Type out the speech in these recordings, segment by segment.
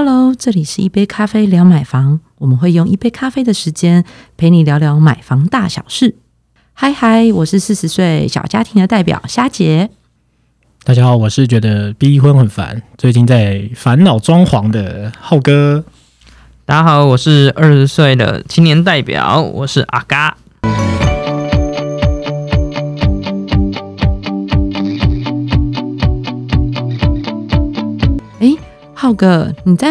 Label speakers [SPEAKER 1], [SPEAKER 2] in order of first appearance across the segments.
[SPEAKER 1] Hello，这里是一杯咖啡聊买房，我们会用一杯咖啡的时间陪你聊聊买房大小事。嗨嗨，我是四十岁小家庭的代表虾姐。
[SPEAKER 2] 大家好，我是觉得逼婚很烦，最近在烦恼装潢的浩哥。
[SPEAKER 3] 大家好，我是二十岁的青年代表，我是阿嘎。
[SPEAKER 1] 浩哥，你在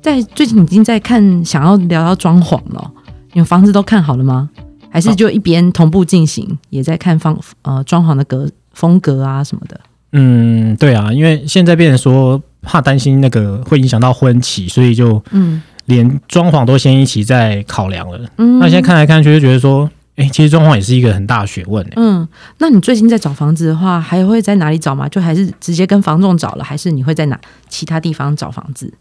[SPEAKER 1] 在最近已经在看，想要聊到装潢了。你们房子都看好了吗？还是就一边同步进行，也在看方呃装潢的格风格啊什么的？
[SPEAKER 2] 嗯，对啊，因为现在变成说怕担心那个会影响到婚期，所以就
[SPEAKER 1] 嗯
[SPEAKER 2] 连装潢都先一起在考量了。
[SPEAKER 1] 嗯，
[SPEAKER 2] 那现在看来看去就觉得说，哎、其实装潢也是一个很大的学问、欸。
[SPEAKER 1] 嗯，那你最近在找房子的话，还会在哪里找吗？就还是直接跟房仲找了，还是你会在哪其他地方找房子？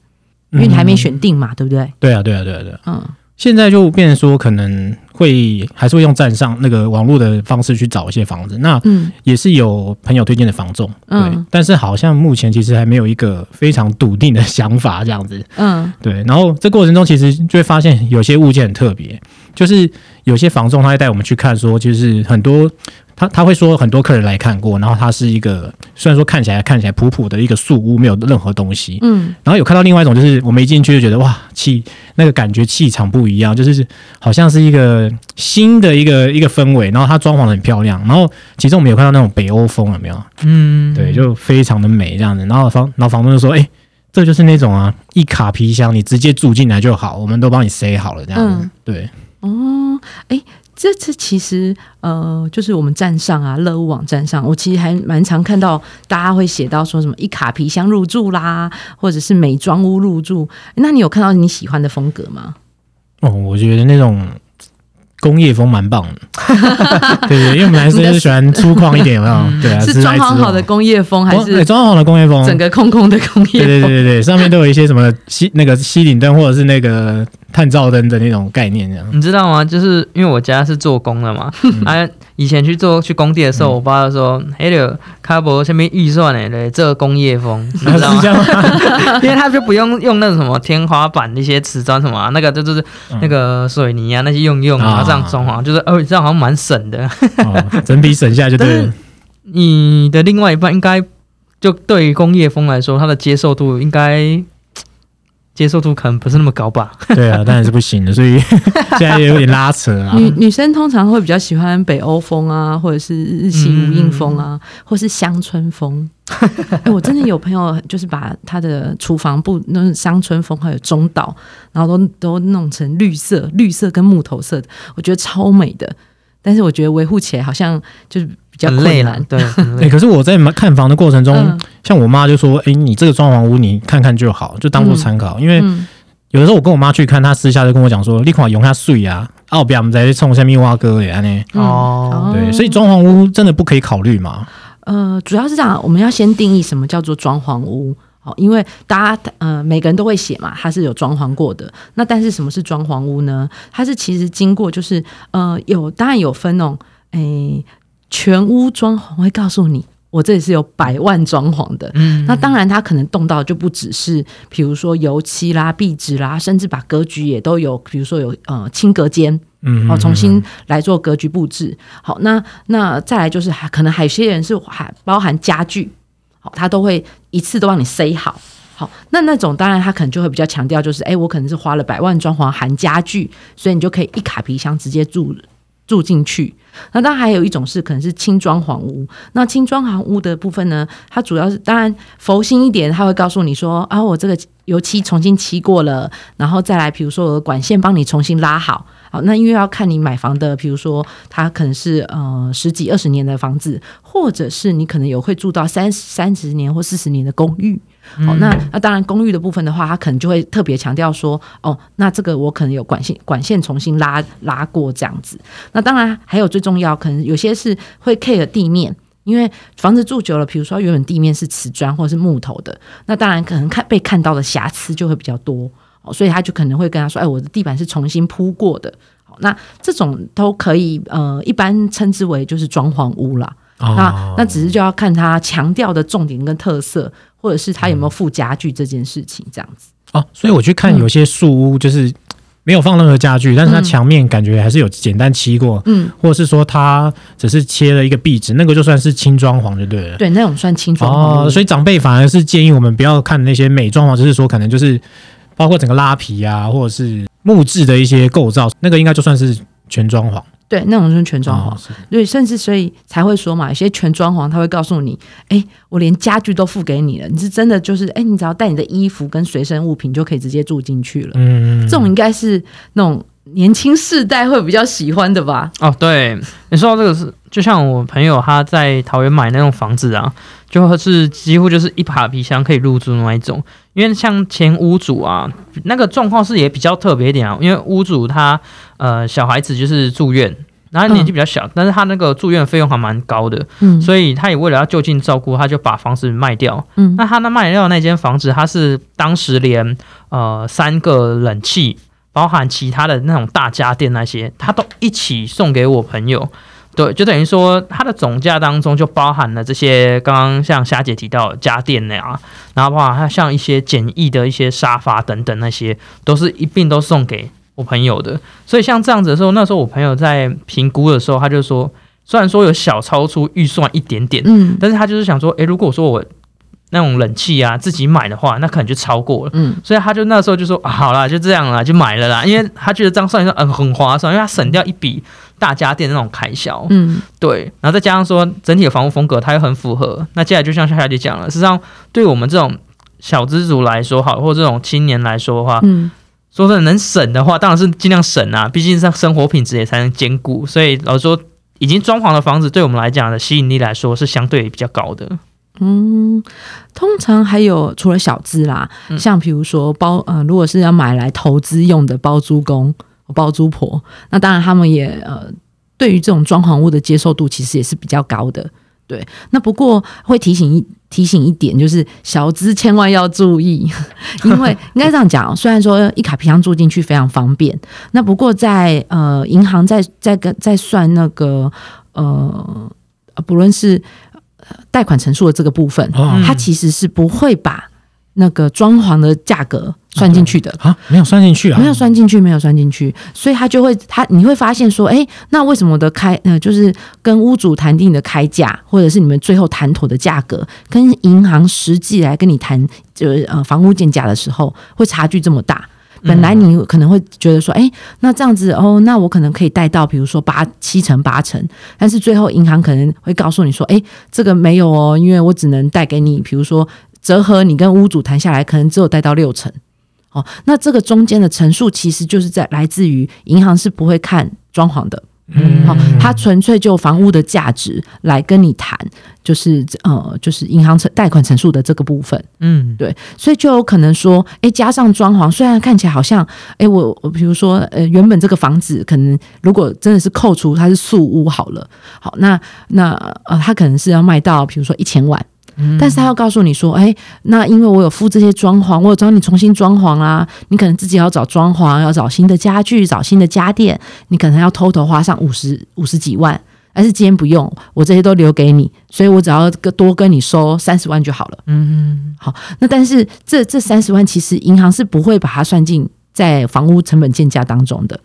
[SPEAKER 1] 因为你还没选定嘛，对不对？
[SPEAKER 2] 对啊，对啊，对啊，对啊。
[SPEAKER 1] 嗯
[SPEAKER 2] 现在就变成说，可能会还是会用站上那个网络的方式去找一些房子。那
[SPEAKER 1] 嗯
[SPEAKER 2] 也是有朋友推荐的房仲，对，
[SPEAKER 1] 嗯
[SPEAKER 2] 但是好像目前其实还没有一个非常笃定的 想法这样子。
[SPEAKER 1] 嗯
[SPEAKER 2] 对，然后这过程中其实就会发现有些物件很特别，就是有些房仲他会带我们去看，说就是很多他他会说很多客人来看过，然后它是一个虽然说看起来看起来普普的一个素屋，没有任何东西，
[SPEAKER 1] 嗯
[SPEAKER 2] 然后有看到另外一种，就是我们一进去就觉得哇气那个感觉气场不一样，就是好像是一个新的一个一个氛围，然后它装潢的很漂亮，然后其中我们有看到那种北欧风有没有？
[SPEAKER 3] 嗯，
[SPEAKER 2] 对，就非常的美这样子。然后房，然后房东就说：“哎、这就是那种啊，一卡皮箱，你直接住进来就好，我们都帮你塞好了这样子。
[SPEAKER 1] 嗯
[SPEAKER 2] 对，
[SPEAKER 1] 哦，哎，这次其实呃，就是我们站上啊，乐屋网站上，我其实还蛮常看到大家会写到说什么一卡皮箱入住啦，或者是美妆屋入住。那你有看到你喜欢的风格吗？
[SPEAKER 2] 哦，我觉得那种工业风蛮棒的。对对，因为我们男生就是喜欢粗犷一点，有没有？对啊，
[SPEAKER 1] 是装潢好的工业风，还是
[SPEAKER 2] 装潢好的工业风？
[SPEAKER 1] 整个空空的工业
[SPEAKER 2] 对对？对对对，上面都有一些什么吸那个吸顶灯或者是那个探照灯的那种概念，这样。
[SPEAKER 3] 你知道吗？就是因为我家是做工的嘛，啊，以前去做去工地的时候，
[SPEAKER 2] 嗯
[SPEAKER 3] 我爸就说：“嘿，个卡博下面预算呢，对，这工业风，你知道吗？因为他就不用用那种什么天花板那些瓷砖什么、啊，那个就就是
[SPEAKER 2] 嗯
[SPEAKER 3] 那个水泥啊那些用用，然后这样装潢，就是哦，这样好像蛮省的。
[SPEAKER 2] 哦，整体省下就对了。
[SPEAKER 3] 你的另外一半应该就对于工业风来说，它的接受度应该接受度可能不是那么高吧？
[SPEAKER 2] 对啊，当然是不行的，所以 现在也有点拉扯啊。
[SPEAKER 1] 女女生通常会比较喜欢北欧风啊，或者是日系无印风啊，或是乡村风。哎我真的有朋友就是把他的厨房布那种乡村风还有中岛，然后都都弄成绿色，绿色跟木头色的，我觉得超美的。但是我觉得维护起来好像就是比较
[SPEAKER 3] 很累
[SPEAKER 1] 困难，。
[SPEAKER 3] 了对，很
[SPEAKER 2] 哎、
[SPEAKER 3] 累。
[SPEAKER 2] 可是我在看房的过程中，
[SPEAKER 1] 嗯
[SPEAKER 2] 像我妈就说：“哎、你这个装潢屋你看看就好，就当做参考。因为
[SPEAKER 1] 嗯
[SPEAKER 2] 有的时候我跟我妈去看，她私下就跟我讲说：“你看用下水啊，啊，不要我们在冲下面挖哥的安呢。
[SPEAKER 1] 嗯
[SPEAKER 3] 哦
[SPEAKER 2] 对，所以装潢屋真的不可以考虑嘛。
[SPEAKER 1] 呃，主要是这样，我们要先定义什么叫做装潢屋。好，因为大家呃每个人都会写嘛，它是有装潢过的。那但是什么是装潢屋呢？它是其实经过就是呃有当然有分那种诶全屋装潢会告诉你，我这里是有百万装潢的。
[SPEAKER 3] 嗯
[SPEAKER 1] 那当然，它可能动到就不只是，比如说油漆啦、壁纸啦，甚至把格局也都有，比如说有呃轻隔间，
[SPEAKER 2] 嗯，
[SPEAKER 1] 哦，重新来做格局布置。好，那那再来就是还可能还有些人是还包含家具，好，他都会一次都帮你塞好。好，那那种当然他可能就会比较强调，就是哎，我可能是花了百万装潢含家具，所以你就可以一卡皮箱直接住住进去。那当然还有一种是可能是轻装潢屋，那轻装潢屋的部分呢，它主要是当然佛心一点，它会告诉你说啊，我这个油漆重新漆过了，然后再来比如说我的管线帮你重新拉好。好，那因为要看你买房的，比如说它可能是呃十几二十年的房子，或者是你可能有会住到三三十年或四十年的公寓。好，那那当然公寓的部分的话，它可能就会特别强调说，哦，那这个我可能有管线管线重新拉拉过这样子。那当然还有最重要，可能有些是会 care 地面。因为房子住久了，比如说原本地面是瓷砖或者是木头的，那当然可能看被看到的瑕疵就会比较多哦，所以他就可能会跟他说：“哎，我的地板是重新铺过的。”好，那这种都可以呃，一般称之为就是装潢屋啦。
[SPEAKER 2] 哦
[SPEAKER 1] 那那只是就要看他强调的重点跟特色，或者是他有没有附家具这件事情，这样子。
[SPEAKER 2] 哦，所以我去看有些树屋就是没有放任何家具，但是它
[SPEAKER 1] 嗯
[SPEAKER 2] 墙面感觉还是有简单漆过，
[SPEAKER 1] 嗯，
[SPEAKER 2] 或者是说它只是切了一个壁纸，那个就算是轻装潢就对了。
[SPEAKER 1] 对，那种算轻装潢
[SPEAKER 2] 哦，所以长辈反而是建议我们不要看那些美装潢，就是说可能就是包括整个拉皮啊，或者是木质的一些构造，那个应该就算是全装潢。
[SPEAKER 1] 对那种就是全装潢
[SPEAKER 2] 哦。
[SPEAKER 1] 对，甚至所以才会说嘛，有些全装潢他会告诉你，哎，我连家具都付给你了，你是真的就是，哎，你只要带你的衣服跟随身物品就可以直接住进去了。
[SPEAKER 2] 嗯，
[SPEAKER 1] 这种应该是那种年轻世代会比较喜欢的吧？
[SPEAKER 3] 哦，对，你说到这个是，就像我朋友他在桃园买那种房子啊，就是几乎就是一把皮箱可以入住那一种。因为像前屋主啊，那个状况是也比较特别一点啊，因为屋主他呃小孩子就是住院。然后年纪比较小，但是他那个住院费用还蛮高的，
[SPEAKER 1] 嗯
[SPEAKER 3] 所以他也为了要就近照顾，他就把房子卖掉。
[SPEAKER 1] 嗯
[SPEAKER 3] 那他那卖掉那间房子，他是当时连呃三个冷气，包含其他的那种大家电那些，他都一起送给我朋友。对，就等于说它的总价当中就包含了这些刚刚像霞姐提到的家电那啊，然后包含它像一些简易的一些沙发等等那些，都是一并都送给我朋友的。所以像这样子的时候，那时候我朋友在评估的时候，他就说，虽然说有小超出预算一点点，
[SPEAKER 1] 嗯
[SPEAKER 3] 但是他就是想说，诶，如果说我那种冷气啊自己买的话，那可能就超过了。
[SPEAKER 1] 嗯
[SPEAKER 3] 所以他就那时候就说、啊、好啦，就这样啦，就买了啦，因为他觉得这样算一算，嗯，很划算，因为他省掉一笔大家电那种开销。
[SPEAKER 1] 嗯
[SPEAKER 3] 对，然后再加上说整体的房屋风格，它又很符合。那接下来就像夏夏姐讲了，实际上对我们这种小资族来说，好，或这种青年来说的话，
[SPEAKER 1] 嗯
[SPEAKER 3] 说真的能省的话，当然是尽量省啊，毕竟上生活品质也才能兼顾。所以老实说，已经装潢的房子对我们来讲的吸引力来说是相对比较高的。
[SPEAKER 1] 嗯，通常还有除了小资啦，
[SPEAKER 3] 嗯
[SPEAKER 1] 像比如说包呃，如果是要买来投资用的包租公、包租婆，那当然他们也呃，对于这种装潢物的接受度其实也是比较高的。对，那不过会提醒一提醒一点，就是小资千万要注意，因为 应该这样讲，虽然说一卡皮箱住进去非常方便，那不过在呃银行在在跟在算那个呃，不论是呃贷款陈述的这个部分，
[SPEAKER 2] 哦
[SPEAKER 3] 嗯
[SPEAKER 1] 它其实是不会把那个装潢的价格算进去的。
[SPEAKER 2] 啊，没有算进去啊，
[SPEAKER 1] 没有算进去，没有算进去，所以他就会他你会发现说，哎，那为什么我的开呃就是跟屋主谈定的开价，或者是你们最后谈妥的价格，跟银行实际来跟你谈就是呃房屋建价的时候，会差距这么大？本来你可能会觉得说，哎，那这样子哦，那我可能可以贷到，比如说八七成八成，但是最后银行可能会告诉你说，哎，这个没有哦，因为我只能贷给你，比如说折合你跟屋主谈下来，可能只有贷到六成。哦，那这个中间的陈述其实就是在来自于银行是不会看装潢的，
[SPEAKER 2] 嗯
[SPEAKER 1] 好、他纯粹就房屋的价值来跟你谈，就是呃，就是银行陈贷款陈述的这个部分。
[SPEAKER 3] 嗯，
[SPEAKER 1] 对，所以就有可能说，哎，加上装潢，虽然看起来好像，哎，我我比如说，呃，原本这个房子可能如果真的是扣除它是素屋好了，好，那那呃，它可能是要卖到比如说一千万。但是他要告诉你说，哎，那因为我有付这些装潢，我有找你重新装潢啊，你可能自己要找装潢，要找新的家具，找新的家电，你可能要偷偷花上五十五十几万。但是今天不用，我这些都留给你，所以我只要多跟你收三十万就好了。
[SPEAKER 3] 嗯，
[SPEAKER 1] 好，那但是这这三十万其实银行是不会把它算进在房屋成本建价当中的，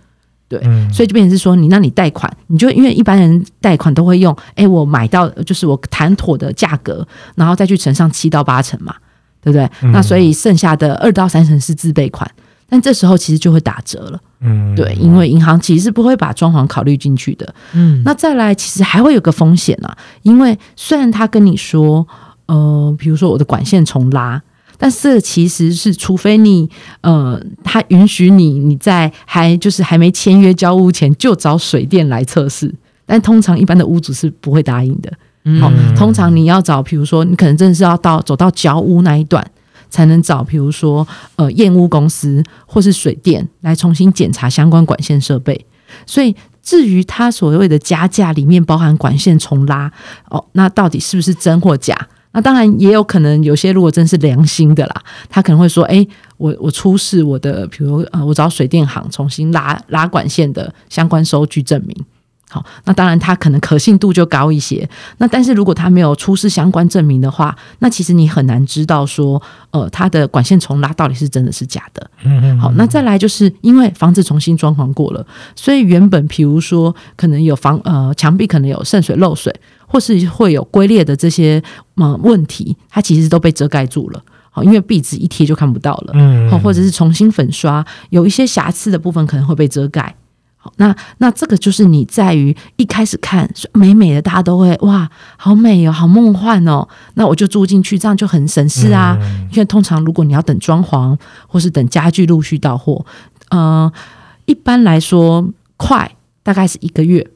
[SPEAKER 1] 对，
[SPEAKER 2] 嗯
[SPEAKER 1] 所以就变成是说，你那你贷款，你就因为一般人贷款都会用，哎，我买到就是我谈妥的价格，然后再去乘上七到八成嘛，对不对？
[SPEAKER 2] 嗯
[SPEAKER 1] 那所以剩下的二到三成是自备款，但这时候其实就会打折了，
[SPEAKER 2] 嗯
[SPEAKER 1] 对，因为银行其实是不会把装潢考虑进去的。
[SPEAKER 3] 嗯，
[SPEAKER 1] 那再来，其实还会有个风险啊，因为虽然他跟你说，呃，比如说我的管线重拉，但是这其实是除非你呃，他允许你你在还就是还没签约交屋前就找水电来测试，但通常一般的屋主是不会答应的。好、
[SPEAKER 2] 嗯
[SPEAKER 1] 通常你要找，比如说你可能真的是要到走到交屋那一段。才能找，比如说，呃，验屋公司或是水电来重新检查相关管线设备。所以，至于他所谓的加价里面包含管线重拉，哦，那到底是不是真或假？那当然也有可能，有些如果真是良心的啦，他可能会说：“哎，我我出示我的，比如呃，我找水电行重新拉拉管线的相关收据证明。”好，那当然它可能可信度就高一些。那但是如果它没有出示相关证明的话，那其实你很难知道说，呃，它的管线重拉到底是真的是假的。
[SPEAKER 2] 嗯嗯，
[SPEAKER 1] 好，那再来就是因为房子重新装潢过了，所以原本比如说可能有房呃墙壁可能有渗水漏水，或是会有龟裂的这些呃问题，它其实都被遮盖住了。好，因为壁纸一贴就看不到了。
[SPEAKER 2] 嗯
[SPEAKER 1] 好，或者是重新粉刷，有一些瑕疵的部分可能会被遮盖。好，那那这个就是你在于一开始看美美的，大家都会哇，好美哦，好梦幻哦，那我就住进去，这样就很省事啊。因为通常如果你要等装潢，或是等家具陆续到货，呃，一般来说快大概是一个月，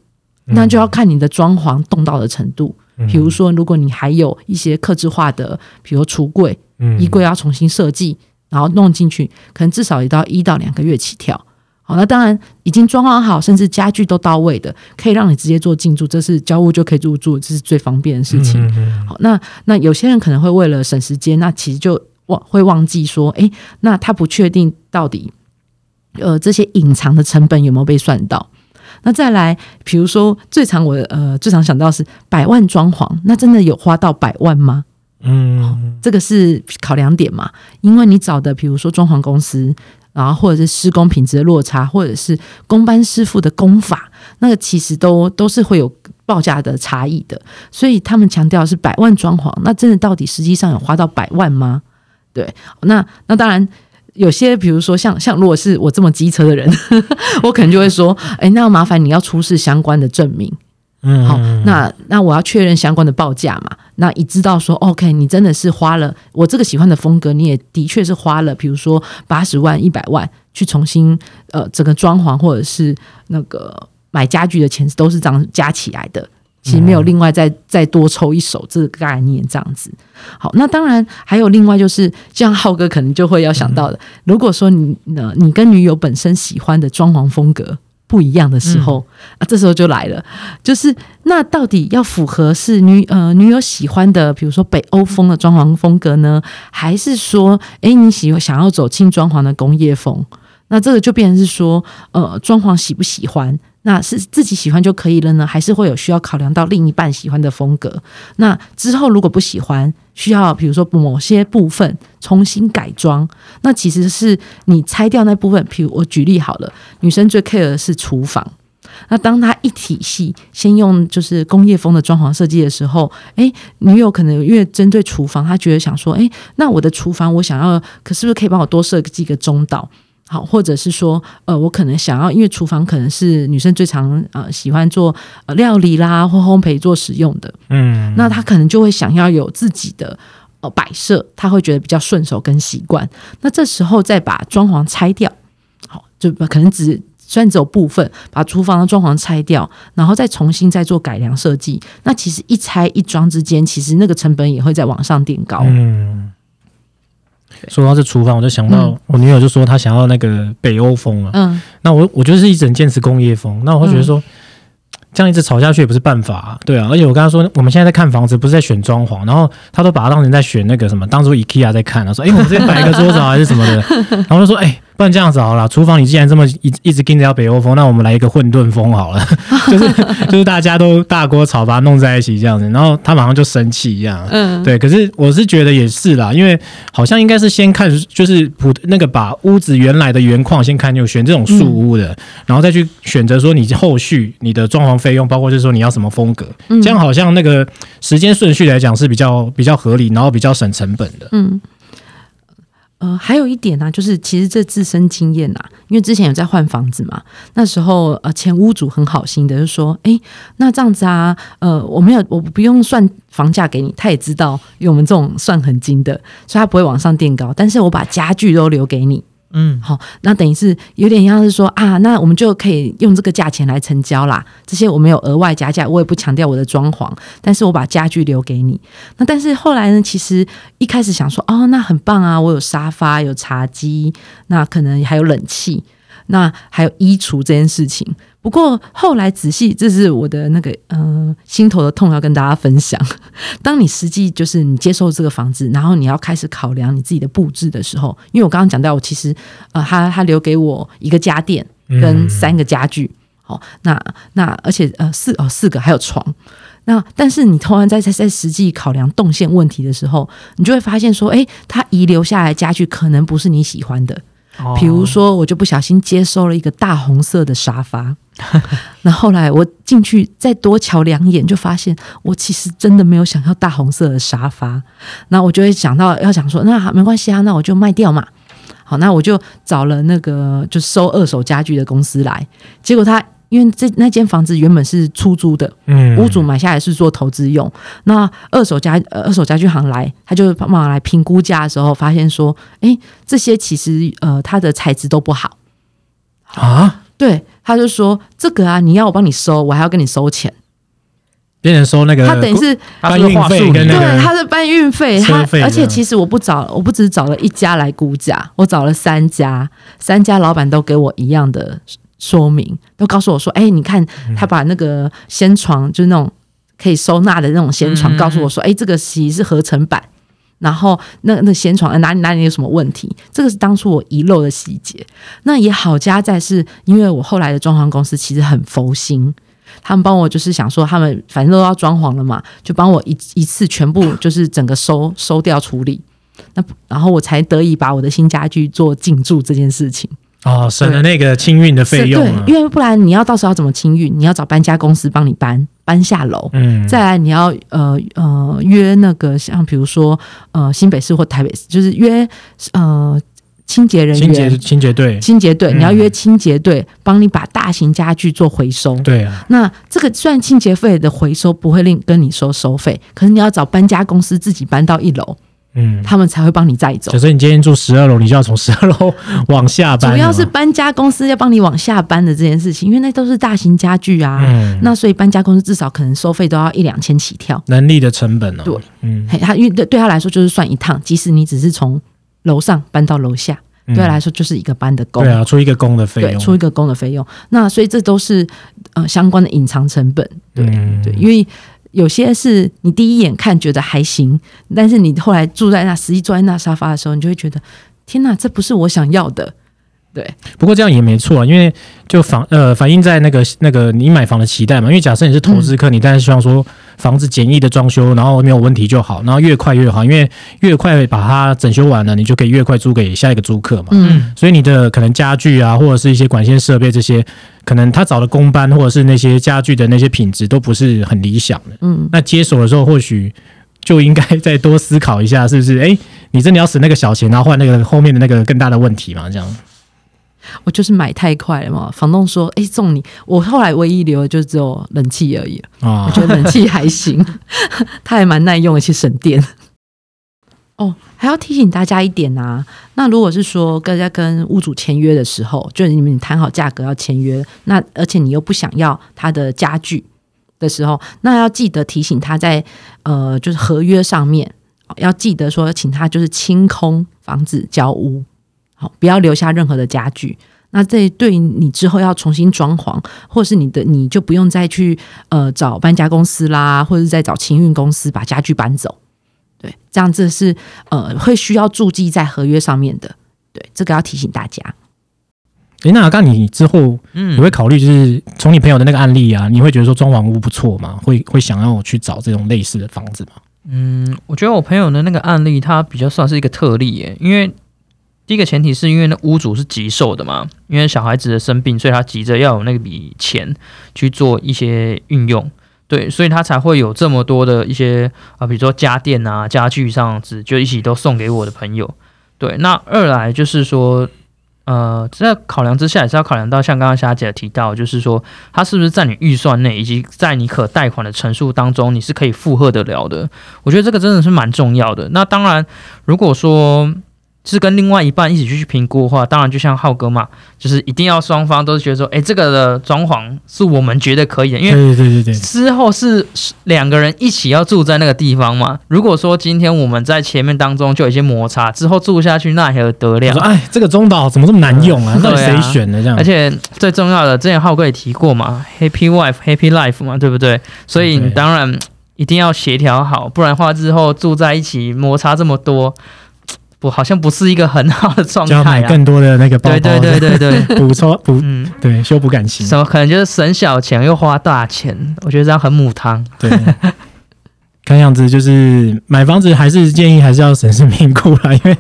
[SPEAKER 1] 那就要看你的装潢动到的程度。比如说，如果你还有一些克制化的，比如橱柜、
[SPEAKER 2] 嗯
[SPEAKER 1] 衣柜要重新设计，然后弄进去，可能至少也到一到两个月起跳。好，那当然已经装潢好，甚至家具都到位的，可以让你直接做进驻，这是交屋就可以入住，这是最方便的事情。
[SPEAKER 2] 嗯
[SPEAKER 1] 好，那那有些人可能会为了省时间，那其实就忘会忘记说，诶，那他不确定到底，呃，这些隐藏的成本有没有被算到？那再来，比如说最常我呃最常想到是百万装潢，那真的有花到百万吗？
[SPEAKER 2] 嗯
[SPEAKER 1] 这个是考量点嘛？因为你找的，比如说装潢公司，然后或者是施工品质的落差，或者是工班师傅的工法，那个其实都都是会有报价的差异的。所以他们强调是百万装潢，那真的到底实际上有花到百万吗？对，那那当然。有些，比如说像像，如果是我这么机车的人，我可能就会说，哎，那麻烦你要出示相关的证明，
[SPEAKER 2] 嗯，
[SPEAKER 1] 好，那那我要确认相关的报价嘛？那你知道说，OK，你真的是花了我这个喜欢的风格，你也的确是花了，比如说八十万、一百万去重新呃整个装潢，或者是那个买家具的钱都是这样加起来的。其实没有另外再再多抽一手这个概念这样子。好，那当然还有另外就是，像浩哥可能就会要想到的，如果说你呢，你跟女友本身喜欢的装潢风格不一样的时候、啊，这时候就来了，就是那到底要符合是女呃女友喜欢的，比如说北欧风的装潢风格呢，还是说，诶你喜欢想要走轻装潢的工业风？那这个就变成是说，呃，装潢喜不喜欢？那是自己喜欢就可以了呢，还是会有需要考量到另一半喜欢的风格？那之后如果不喜欢，需要比如说某些部分重新改装，那其实是你拆掉那部分。譬如我举例好了，女生最 care 的是厨房。那当她一体系先用就是工业风的装潢设计的时候，诶，女友可能因为针对厨房，她觉得想说，诶，那我的厨房我想要，可是不是可以帮我多设计一个中岛？好，或者是说，呃，我可能想要，因为厨房可能是女生最常呃喜欢做呃料理啦或烘焙做使用的，
[SPEAKER 2] 嗯，
[SPEAKER 1] 那她可能就会想要有自己的呃摆设，她会觉得比较顺手跟习惯。那这时候再把装潢拆掉，好，就可能只虽然只有部分把厨房的装潢拆掉，然后再重新再做改良设计，那其实一拆一装之间，其实那个成本也会在往上垫高。
[SPEAKER 2] 嗯，说到这厨房，我就想到我女友就说她想要那个北欧风啊，
[SPEAKER 1] 嗯。
[SPEAKER 2] 那我我就是一直很坚持工业风，那我会觉得说。这样一直吵下去也不是办法、啊，对啊，而且我跟他说，我们现在在看房子，不是在选装潢，然后他都把它当成在选那个什么，当初 IKEA 在看，他说，哎、我们这边摆一个桌子啊，还是什么的，然后说，哎、不然这样子好了，厨房你既然这么一一直跟着要北欧风，那我们来一个混沌风好了，就是就是大家都大锅炒把它弄在一起这样子，然后他马上就生气一样，
[SPEAKER 1] 嗯，
[SPEAKER 2] 对，可是我是觉得也是啦，因为好像应该是先看，就是普那个把屋子原来的原况先看，就选这种树屋的，然后再去选择说你后续你的装潢费用，包括就是说你要什么风格，
[SPEAKER 1] 嗯。
[SPEAKER 2] 这样好像那个时间顺序来讲是比较比较合理，然后比较省成本的。
[SPEAKER 1] 嗯，呃，还有一点呢、就是其实这自身经验呐、因为之前有在换房子嘛，那时候呃前屋主很好心的就说，诶，那这样子啊，呃，我没有，我不用算房价给你，他也知道，因为我们这种算很精的，所以他不会往上垫高，但是我把家具都留给你，
[SPEAKER 3] 嗯，
[SPEAKER 1] 好，那等于是有点像是说啊，那我们就可以用这个价钱来成交啦。这些我没有额外加价，我也不强调我的装潢，但是我把家具留给你。那但是后来呢，其实一开始想说，哦，那很棒啊，我有沙发，有茶几，那可能还有冷气，那还有衣橱这件事情。不过后来仔细，这是我的那个嗯、呃心头的痛，要跟大家分享。当你实际就是你接受这个房子，然后你要开始考量你自己的布置的时候，因为我刚刚讲到，我其实呃，他他留给我一个家电跟三个家具。好，那那而且呃四哦四个还有床。那但是你突然在在在实际考量动线问题的时候，你就会发现说，诶，他遗留下来家具可能不是你喜欢的。比如说，我就不小心接收了一个大红色的沙发，那后来我进去再多瞧两眼，就发现我其实真的没有想要大红色的沙发。那我就会想到要想说，那没关系啊，那我就卖掉嘛。好，那我就找了那个就收二手家具的公司来，结果他。因为这那间房子原本是出租的，
[SPEAKER 2] 嗯，
[SPEAKER 1] 屋主买下来是做投资用。那二手家呃二手家具行来，他就帮忙来评估价的时候，发现说，哎，这些其实呃它的材质都不好
[SPEAKER 2] 啊。
[SPEAKER 1] 对，他就说这个啊，你要我帮你收，我还要跟你收钱，
[SPEAKER 2] 别人收那个，
[SPEAKER 1] 他等于是
[SPEAKER 2] 搬运费跟那个，
[SPEAKER 1] 对，他是搬运费，他而且其实我不找，我不只找了一家来估价，我找了三家，三家老板都给我一样的。说明都告诉我说：“哎，你看他把那个仙床，就是那种可以收纳的那种仙床，告诉我说：哎，这个其实是合成版。然后那那掀床哪里哪里有什么问题？这个是当初我遗漏的细节。那也好加在是因为我后来的装潢公司其实很佛心，他们帮我就是想说，他们反正都要装潢了嘛，就帮我一一次全部 就是整个收收掉处理。那然后我才得以把我的新家具做进驻这件事情。”
[SPEAKER 2] 哦，省了那个清运的费用。
[SPEAKER 1] 对，因为不然你要到时候要怎么清运？你要找搬家公司帮你搬搬下楼。
[SPEAKER 2] 嗯，
[SPEAKER 1] 再来你要呃呃约那个像比如说呃新北市或台北市，就是约呃清洁人员、清
[SPEAKER 2] 洁清洁队、
[SPEAKER 1] 清洁队，你要约清洁队帮你把大型家具做回收。
[SPEAKER 2] 对啊，
[SPEAKER 1] 那这个虽然清洁费的回收不会另跟你收收费，可是你要找搬家公司自己搬到一楼。
[SPEAKER 2] 嗯，
[SPEAKER 1] 他们才会帮你载走。
[SPEAKER 2] 就是你今天住十二楼，你就要从十二楼往下搬。
[SPEAKER 1] 主要是搬家公司要帮你往下搬的这件事情，因为那都是大型家具啊。嗯，那所以搬家公司至少可能收费都要一两千起跳。
[SPEAKER 2] 能力的成本哦。
[SPEAKER 1] 对，
[SPEAKER 2] 嗯，
[SPEAKER 1] 他因为对对他来说就是算一趟，即使你只是从楼上搬到楼下，对他来说就是一个搬的工。
[SPEAKER 2] 对啊，出一个工的费用，
[SPEAKER 1] 出一个工的费用。那所以这都是呃相关的隐藏成本。对对，因为。有些是你第一眼看觉得还行，但是你后来住在那，实际坐在那沙发的时候，你就会觉得，天哪，这不是我想要的。对，
[SPEAKER 2] 不过这样也没错，因为就反呃反映在那个那个你买房的期待嘛。因为假设你是投资客，你当然希望说房子简易的装修，然后没有问题就好，然后越快越好，因为越快把它整修完了，你就可以越快租给下一个租客嘛。
[SPEAKER 1] 嗯，
[SPEAKER 2] 所以你的可能家具啊，或者是一些管线设备这些，可能他找的工班或者是那些家具的那些品质都不是很理想的。
[SPEAKER 1] 嗯，
[SPEAKER 2] 那接手的时候或许就应该再多思考一下，是不是？哎，你真的要省那个小钱，然后换那个后面的那个更大的问题嘛？这样。
[SPEAKER 1] 我就是买太快了嘛，房东说：“哎，送你。”我后来唯一留的就只有冷气而已。
[SPEAKER 2] 啊，
[SPEAKER 1] 我觉得冷气还行，它还蛮耐用，而且省电。哦，还要提醒大家一点啊，那如果是说大家跟屋主签约的时候，就是你们谈好价格要签约，那而且你又不想要他的家具的时候，那要记得提醒他在呃，就是合约上面要记得说，请他就是清空房子交屋。好，不要留下任何的家具。那这对你之后要重新装潢，或是你的，你就不用再去呃找搬家公司啦，或者是再找清运公司把家具搬走。对，这样子是呃会需要注记在合约上面的。对，这个要提醒大家。
[SPEAKER 2] 诶，那刚你之后，嗯，你会考虑就是从你朋友的那个案例啊，你会觉得说装潢屋不错吗？会会想要去找这种类似的房子吗？
[SPEAKER 3] 嗯，我觉得我朋友的那个案例，它比较算是一个特例耶，因为。第一个前提是因为那屋主是急售的嘛，因为小孩子的生病，所以他急着要有那笔钱去做一些运用，对，所以他才会有这么多的一些啊，比如说家电啊、家具这样子，就一起都送给我的朋友。对，那二来就是说，呃，在考量之下也是要考量到，像刚刚霞姐提到，就是说他是不是在你预算内，以及在你可贷款的陈述当中，你是可以负荷得了的。我觉得这个真的是蛮重要的。那当然，如果说是跟另外一半一起去去评估的话，当然就像浩哥嘛，就是一定要双方都是觉得说，哎，这个的装潢是我们觉得可以的，因为
[SPEAKER 2] 对对对对，
[SPEAKER 3] 之后是两个人一起要住在那个地方嘛。如果说今天我们在前面当中就有一些摩擦，之后住下去那还得了？
[SPEAKER 2] 说哎，这个中岛怎么这么难用啊？到底谁选的这样？
[SPEAKER 3] 而且最重要的，之前浩哥也提过嘛，Happy Wife Happy Life 嘛，对不对？所以你当然一定要协调好，不然的话之后住在一起摩擦这么多。不好像不是一个很好的状
[SPEAKER 2] 就要
[SPEAKER 3] 态啊。
[SPEAKER 2] 买更多的那个包包，
[SPEAKER 3] 对对对对对，
[SPEAKER 2] 补充补
[SPEAKER 3] 嗯，
[SPEAKER 2] 对修补感情，
[SPEAKER 3] 什么可能就是省小钱又花大钱，我觉得这样很母汤。
[SPEAKER 2] 对。看样子就是买房子还是建议还是要审慎评估啦，因为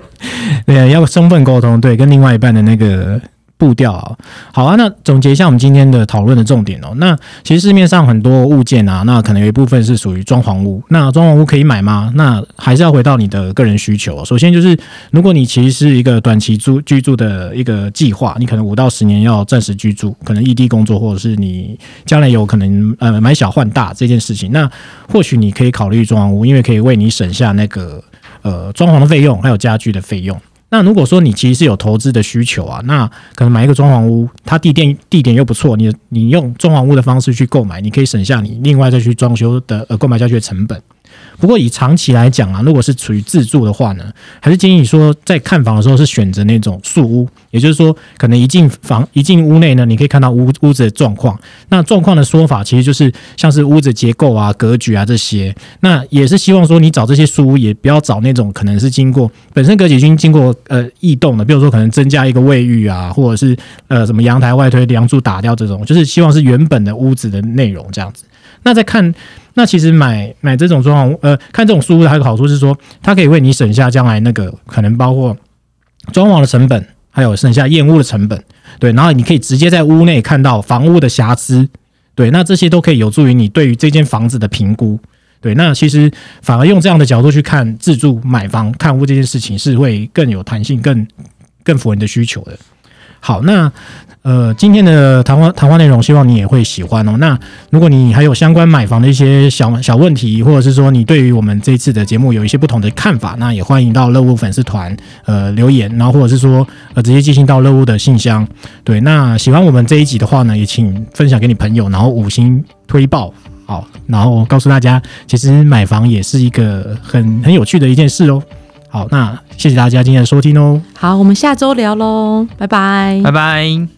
[SPEAKER 2] 对要充分沟通，对，跟另外一半的那个步调啊。好啊，那总结一下我们今天的讨论的重点哦。那其实市面上很多物件啊，那可能有一部分是属于装潢屋。那装潢屋可以买吗？那还是要回到你的个人需求。首先就是，如果你其实是一个短期住居住的一个计划，你可能五到十年要暂时居住，可能异地工作，或者是你将来有可能呃买小换大这件事情，那或许你可以考虑装潢屋，因为可以为你省下那个呃装潢的费用，还有家具的费用。那如果说你其实是有投资的需求啊，那可能买一个装潢屋，它地点地点又不错，你你用装潢屋的方式去购买，你可以省下你另外再去装修的呃购买家具的成本。不过以长期来讲啊，如果是处于自住的话呢，还是建议你说在看房的时候是选择那种素屋，也就是说，可能一进房一进屋内呢，你可以看到屋屋子的状况。那状况的说法其实就是像是屋子结构啊、格局啊这些。那也是希望说你找这些书屋，也不要找那种可能是经过本身格局已经经过呃异动的，比如说可能增加一个卫浴啊，或者是呃什么阳台外推梁柱打掉这种，就是希望是原本的屋子的内容这样子。那再看，那其实买买这种装潢，呃，看这种书屋还有好处是说，它可以为你省下将来那个可能包括装潢的成本，还有省下验屋的成本，对，然后你可以直接在屋内看到房屋的瑕疵，对，那这些都可以有助于你对于这间房子的评估。对，那其实反而用这样的角度去看自住买房看屋这件事情，是会更有弹性、更更符合你的需求的。好，那呃，今天的谈话谈话内容，希望你也会喜欢哦。那如果你还有相关买房的一些小小问题，或者是说你对于我们这一次的节目有一些不同的看法，那也欢迎到乐屋粉丝团呃留言，然后或者是说呃直接寄信到乐屋的信箱。对，那喜欢我们这一集的话呢，也请分享给你朋友，然后五星推爆。好，然后告诉大家，其实买房也是一个很很有趣的一件事哦。好，那谢谢大家今天的收听哦。
[SPEAKER 1] 好，我们下周聊喽，拜拜
[SPEAKER 3] 拜拜。